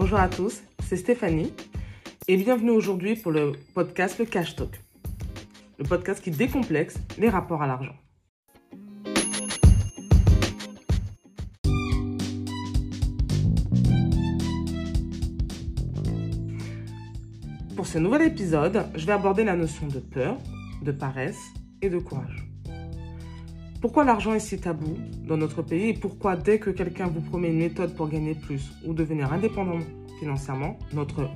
Bonjour à tous, c'est Stéphanie et bienvenue aujourd'hui pour le podcast Le Cash Talk, le podcast qui décomplexe les rapports à l'argent. Pour ce nouvel épisode, je vais aborder la notion de peur, de paresse et de courage. Pourquoi l'argent est si tabou dans notre pays et pourquoi dès que quelqu'un vous promet une méthode pour gagner plus ou devenir indépendant financièrement, notre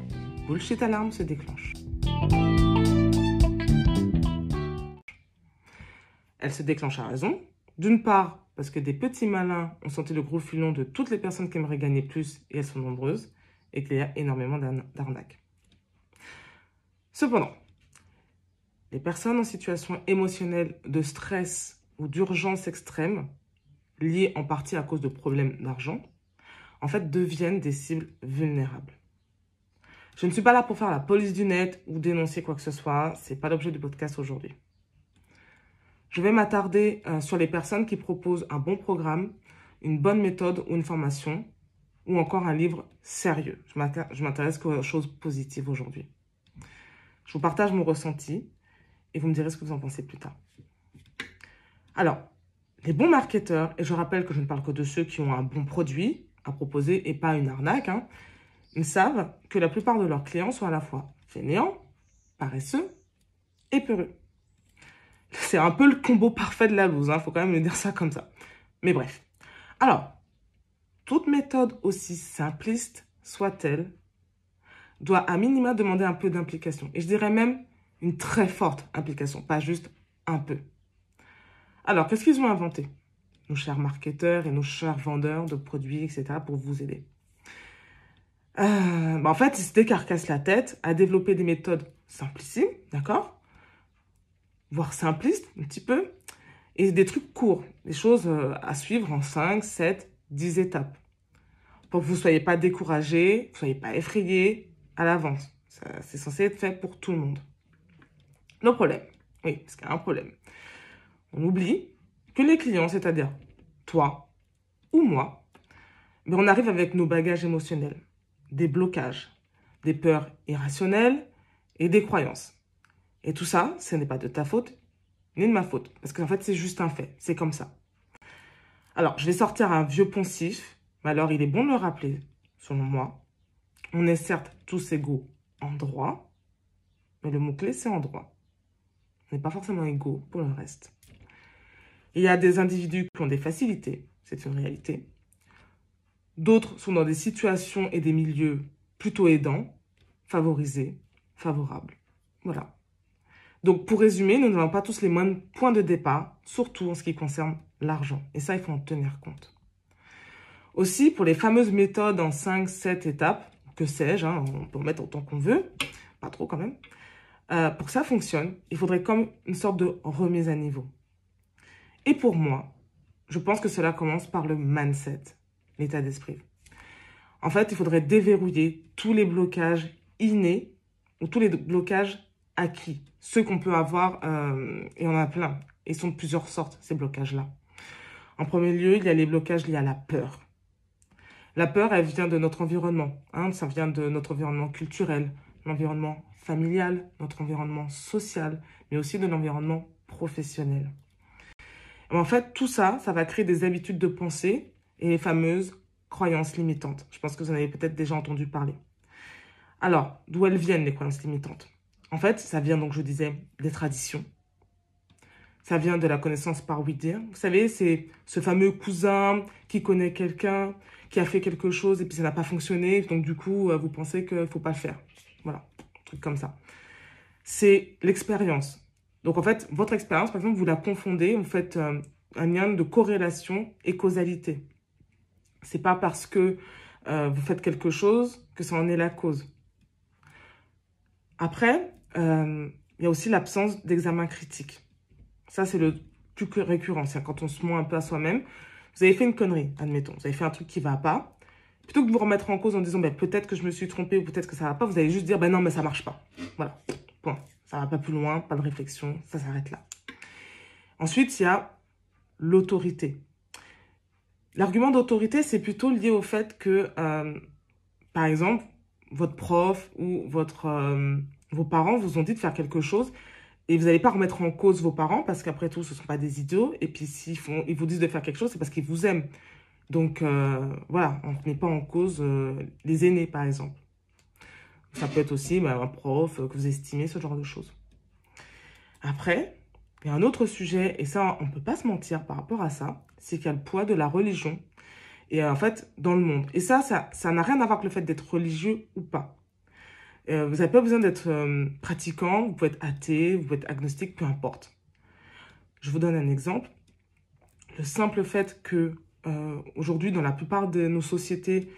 bullshit alarme se déclenche. Elle se déclenche à raison. D'une part, parce que des petits malins ont senti le gros filon de toutes les personnes qui aimeraient gagner plus, et elles sont nombreuses, et qu'il y a énormément d'arnaques. Cependant, les personnes en situation émotionnelle de stress ou d'urgence extrême, liées en partie à cause de problèmes d'argent, en fait, deviennent des cibles vulnérables. Je ne suis pas là pour faire la police du net ou dénoncer quoi que ce soit. C'est pas l'objet du podcast aujourd'hui. Je vais m'attarder euh, sur les personnes qui proposent un bon programme, une bonne méthode ou une formation, ou encore un livre sérieux. Je m'intéresse aux choses positives aujourd'hui. Je vous partage mon ressenti et vous me direz ce que vous en pensez plus tard. Alors, les bons marketeurs, et je rappelle que je ne parle que de ceux qui ont un bon produit à proposer et pas une arnaque, hein, ils savent que la plupart de leurs clients sont à la fois fainéants, paresseux et peureux. C'est un peu le combo parfait de la loose, il hein, faut quand même le dire ça comme ça. Mais bref. Alors, toute méthode aussi simpliste soit-elle, doit à minima demander un peu d'implication. Et je dirais même une très forte implication, pas juste un peu. Alors, qu'est-ce qu'ils ont inventé Nos chers marketeurs et nos chers vendeurs de produits, etc., pour vous aider? Euh, bah, en fait, ils se décarcassent la tête à développer des méthodes simplissimes, d'accord? Voire simplistes, un petit peu. Et des trucs courts, des choses euh, à suivre en 5, 7, 10 étapes. Pour que vous ne soyez pas découragé, vous ne soyez pas effrayé à l'avance. C'est censé être fait pour tout le monde. Le problème, oui, parce qu'il y a un problème on oublie que les clients, c'est-à-dire toi ou moi, mais on arrive avec nos bagages émotionnels, des blocages, des peurs irrationnelles et des croyances. Et tout ça, ce n'est pas de ta faute ni de ma faute, parce qu'en fait, c'est juste un fait, c'est comme ça. Alors, je vais sortir un vieux poncif, mais alors il est bon de le rappeler, selon moi. On est certes tous égaux en droit, mais le mot-clé, c'est en droit. On n'est pas forcément égaux pour le reste. Il y a des individus qui ont des facilités, c'est une réalité. D'autres sont dans des situations et des milieux plutôt aidants, favorisés, favorables. Voilà. Donc, pour résumer, nous n'avons pas tous les mêmes points de départ, surtout en ce qui concerne l'argent. Et ça, il faut en tenir compte. Aussi, pour les fameuses méthodes en 5, 7 étapes, que sais-je, hein, on peut en mettre autant qu'on veut, pas trop quand même, euh, pour que ça fonctionne, il faudrait comme une sorte de remise à niveau. Et pour moi, je pense que cela commence par le mindset, l'état d'esprit. En fait, il faudrait déverrouiller tous les blocages innés ou tous les blocages acquis. Ceux qu'on peut avoir, euh, et on en a plein. Et sont de plusieurs sortes, ces blocages-là. En premier lieu, il y a les blocages liés à la peur. La peur, elle vient de notre environnement. Hein, ça vient de notre environnement culturel, l'environnement familial, notre environnement social, mais aussi de l'environnement professionnel. En fait, tout ça, ça va créer des habitudes de pensée et les fameuses croyances limitantes. Je pense que vous en avez peut-être déjà entendu parler. Alors, d'où elles viennent, les croyances limitantes? En fait, ça vient, donc, je disais, des traditions. Ça vient de la connaissance par oui-dire. Vous savez, c'est ce fameux cousin qui connaît quelqu'un, qui a fait quelque chose et puis ça n'a pas fonctionné. Donc, du coup, euh, vous pensez qu'il ne faut pas le faire. Voilà, un truc comme ça. C'est l'expérience. Donc, en fait, votre expérience, par exemple, vous la confondez, vous faites euh, un lien de corrélation et causalité. C'est pas parce que euh, vous faites quelque chose que ça en est la cause. Après, euh, il y a aussi l'absence d'examen critique. Ça, c'est le plus récurrent. C'est quand on se ment un peu à soi-même. Vous avez fait une connerie, admettons. Vous avez fait un truc qui va pas. Plutôt que de vous remettre en cause en disant ben, peut-être que je me suis trompé ou peut-être que ça va pas, vous allez juste dire ben non, mais ça marche pas. Voilà. Point. Ça va pas plus loin, pas de réflexion, ça s'arrête là. Ensuite, il y a l'autorité. L'argument d'autorité, c'est plutôt lié au fait que euh, par exemple, votre prof ou euh, vos parents vous ont dit de faire quelque chose et vous n'allez pas remettre en cause vos parents parce qu'après tout, ce ne sont pas des idiots. Et puis, s'ils vous disent de faire quelque chose, c'est parce qu'ils vous aiment. Donc, euh, voilà, on ne met pas en cause les aînés, par exemple. Ça peut être aussi bah, un prof que vous estimez, ce genre de choses. Après, il y a un autre sujet, et ça, on ne peut pas se mentir par rapport à ça, c'est qu'il y a le poids de la religion, et en fait, dans le monde. Et ça, ça n'a rien à voir avec le fait d'être religieux ou pas. Euh, vous n'avez pas besoin d'être euh, pratiquant, vous pouvez être athée, vous pouvez être agnostique, peu importe. Je vous donne un exemple. Le simple fait que euh, aujourd'hui, dans la plupart de nos sociétés,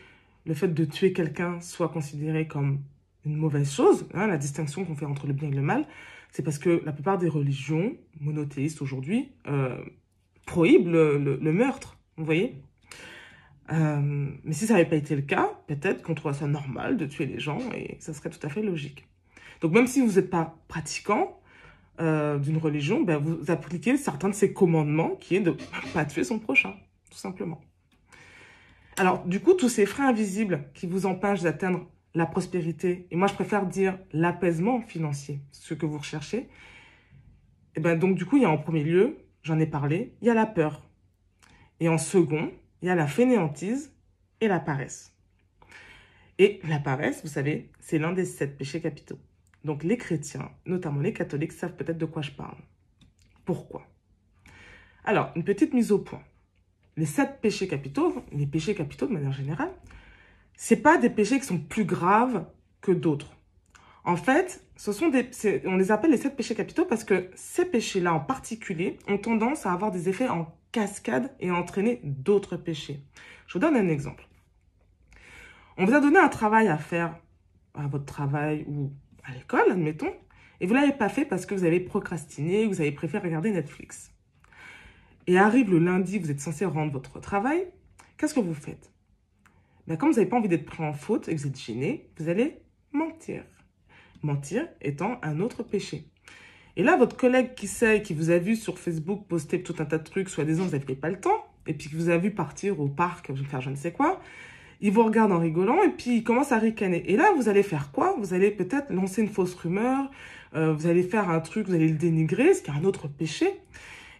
le fait de tuer quelqu'un soit considéré comme une mauvaise chose, hein, la distinction qu'on fait entre le bien et le mal, c'est parce que la plupart des religions monothéistes aujourd'hui prohibent le meurtre. Vous voyez? Euh, mais si ça n'avait pas été le cas, peut-être qu'on trouverait ça normal de tuer les gens et ça serait tout à fait logique. Donc même si vous n'êtes pas pratiquant euh, d'une religion, ben, vous appliquez certains de ces commandements qui est de ne pas tuer son prochain, tout simplement. Alors du coup, tous ces freins invisibles qui vous empêchent d'atteindre la prospérité, et moi je préfère dire l'apaisement financier, ce que vous recherchez, et eh ben donc du coup, il y a en premier lieu, j'en ai parlé, il y a la peur. Et en second, il y a la fainéantise et la paresse. Et la paresse, vous savez, c'est l'un des sept péchés capitaux. Donc les chrétiens, notamment les catholiques, savent peut-être de quoi je parle. Pourquoi? Alors, une petite mise au point. Les sept péchés capitaux, les péchés capitaux de manière générale, c'est pas des péchés qui sont plus graves que d'autres. En fait, ce sont des, on les appelle les sept péchés capitaux parce que ces péchés-là en particulier ont tendance à avoir des effets en cascade et entraîner d'autres péchés. Je vous donne un exemple. On vous a donné un travail à faire à votre travail ou à l'école, admettons, et vous ne l'avez pas fait parce que vous avez procrastiné, vous avez préféré regarder Netflix. Et arrive le lundi, vous êtes censé rendre votre travail, qu'est-ce que vous faites? Ben, Comme vous n'avez pas envie d'être pris en faute et que vous êtes gêné, vous allez mentir. Mentir étant un autre péché. Et là, votre collègue qui sait, qui vous a vu sur Facebook poster tout un tas de trucs, soi-disant, vous n'avez pas le temps, et puis qui vous a vu partir au parc, faire je ne sais quoi, il vous regarde en rigolant, et puis il commence à ricaner. Et là, vous allez faire quoi? Vous allez peut-être lancer une fausse rumeur, euh, vous allez faire un truc, vous allez le dénigrer, ce qui est un autre péché,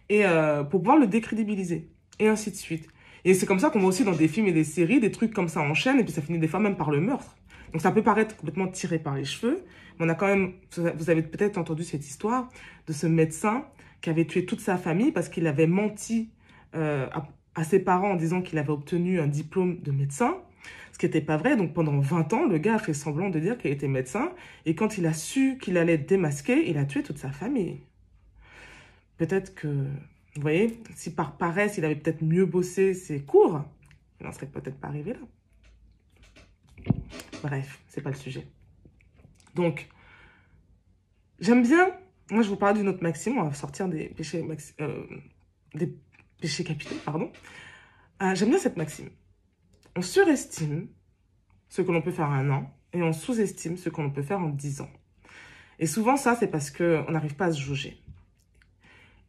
et euh, pour pouvoir le décrédibiliser, et ainsi de suite. Et c'est comme ça qu'on voit aussi dans des films et des séries, des trucs comme ça enchaînent, et puis ça finit des fois même par le meurtre. Donc ça peut paraître complètement tiré par les cheveux, mais on a quand même, vous avez peut-être entendu cette histoire de ce médecin qui avait tué toute sa famille parce qu'il avait menti euh, à, ses parents en disant qu'il avait obtenu un diplôme de médecin, ce qui n'était pas vrai. Donc pendant 20 ans, le gars a fait semblant de dire qu'il était médecin, et quand il a su qu'il allait être démasqué, il a tué toute sa famille. Peut-être que, vous voyez, si par paresse, il avait peut-être mieux bossé ses cours, il n'en serait peut-être pas arrivé là. Bref, c'est pas le sujet. Donc, j'aime bien, moi je vous parle d'une autre maxime, on va sortir des péchés, euh, capitaux, pardon. Euh, j'aime bien cette maxime. On surestime ce que l'on peut faire en un an et on sous-estime ce que l'on peut faire en dix ans. Et souvent, ça, c'est parce qu'on n'arrive pas à se juger.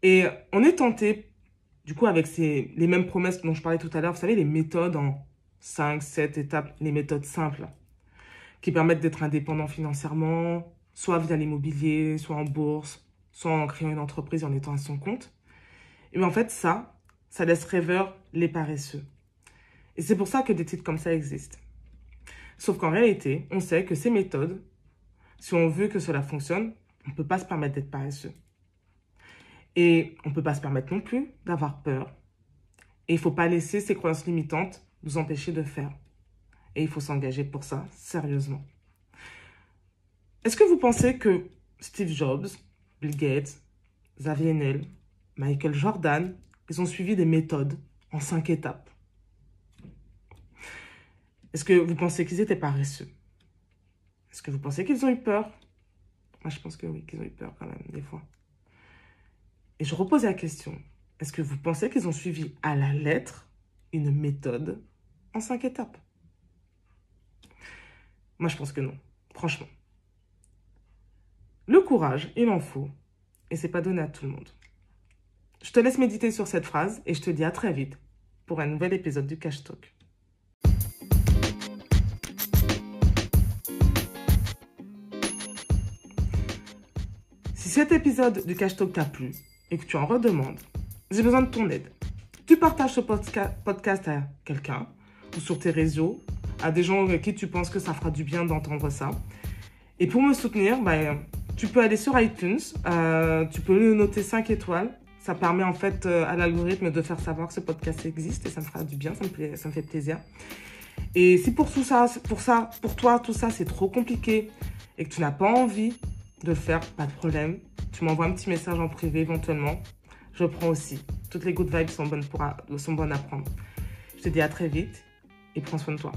Et on est tenté, du coup, avec ces, les mêmes promesses dont je parlais tout à l'heure, vous savez, les méthodes en 5, 7 étapes, les méthodes simples qui permettent d'être indépendant financièrement, soit via l'immobilier, soit en bourse, soit en créant une entreprise en étant à son compte. Et en fait, ça, ça laisse rêveur les paresseux. Et c'est pour ça que des titres comme ça existent. Sauf qu'en réalité, on sait que ces méthodes, si on veut que cela fonctionne, on ne peut pas se permettre d'être paresseux. Et on ne peut pas se permettre non plus d'avoir peur. Et il ne faut pas laisser ces croyances limitantes nous empêcher de faire. Et il faut s'engager pour ça, sérieusement. Est-ce que vous pensez que Steve Jobs, Bill Gates, Xavier Niel, Michael Jordan, ils ont suivi des méthodes en cinq étapes? Est-ce que vous pensez qu'ils étaient paresseux? Est-ce que vous pensez qu'ils ont eu peur? Moi, je pense que oui, qu'ils ont eu peur quand même, des fois. Et je repose la question. Est-ce que vous pensez qu'ils ont suivi à la lettre une méthode en cinq étapes? Moi, je pense que non. Franchement. Le courage, il en faut. Et c'est pas donné à tout le monde. Je te laisse méditer sur cette phrase et je te dis à très vite pour un nouvel épisode du Cash Talk. Si cet épisode du Cash Talk t'a plu, et que tu en redemandes, j'ai besoin de ton aide. Tu partages ce podcast à quelqu'un ou sur tes réseaux, à des gens avec qui tu penses que ça fera du bien d'entendre ça. Et pour me soutenir, bah, tu peux aller sur iTunes, euh, tu peux noter 5 étoiles. Ça permet en fait euh, à l'algorithme de faire savoir que ce podcast existe et ça me fera du bien, ça me, ça me fait plaisir. Et si pour tout ça, pour ça, pour toi, tout ça, c'est trop compliqué et que tu n'as pas envie de le faire, pas de problème. Tu m'envoies un petit message en privé éventuellement. Je prends aussi. Toutes les good vibes sont bonnes, pour, sont bonnes à prendre. Je te dis à très vite et prends soin de toi.